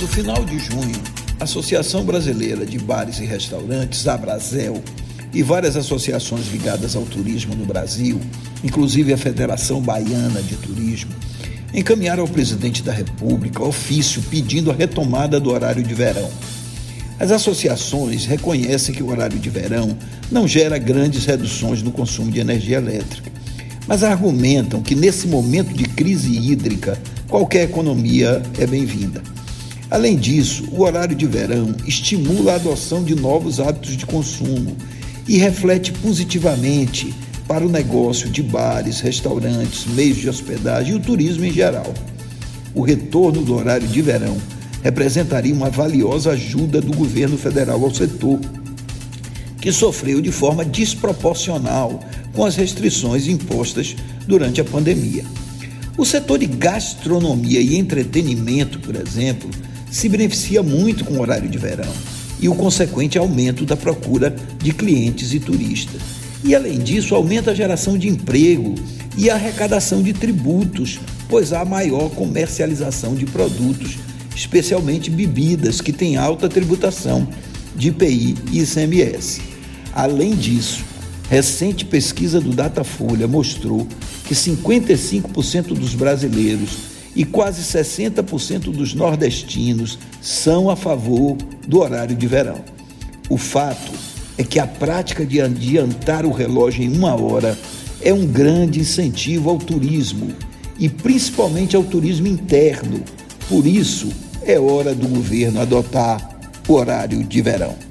No final de junho, a Associação Brasileira de Bares e Restaurantes, Abrazel, e várias associações ligadas ao turismo no Brasil, inclusive a Federação Baiana de Turismo, encaminharam ao presidente da República ofício pedindo a retomada do horário de verão. As associações reconhecem que o horário de verão não gera grandes reduções no consumo de energia elétrica, mas argumentam que nesse momento de crise hídrica, qualquer economia é bem-vinda. Além disso, o horário de verão estimula a adoção de novos hábitos de consumo e reflete positivamente para o negócio de bares, restaurantes, meios de hospedagem e o turismo em geral. O retorno do horário de verão representaria uma valiosa ajuda do governo federal ao setor, que sofreu de forma desproporcional com as restrições impostas durante a pandemia. O setor de gastronomia e entretenimento, por exemplo, se beneficia muito com o horário de verão e o consequente aumento da procura de clientes e turistas. E além disso, aumenta a geração de emprego e a arrecadação de tributos, pois há maior comercialização de produtos, especialmente bebidas que têm alta tributação de IPI e ICMS. Além disso, recente pesquisa do Datafolha mostrou que 55% dos brasileiros e quase 60% dos nordestinos são a favor do horário de verão. O fato é que a prática de adiantar o relógio em uma hora é um grande incentivo ao turismo e principalmente ao turismo interno. Por isso, é hora do governo adotar o horário de verão.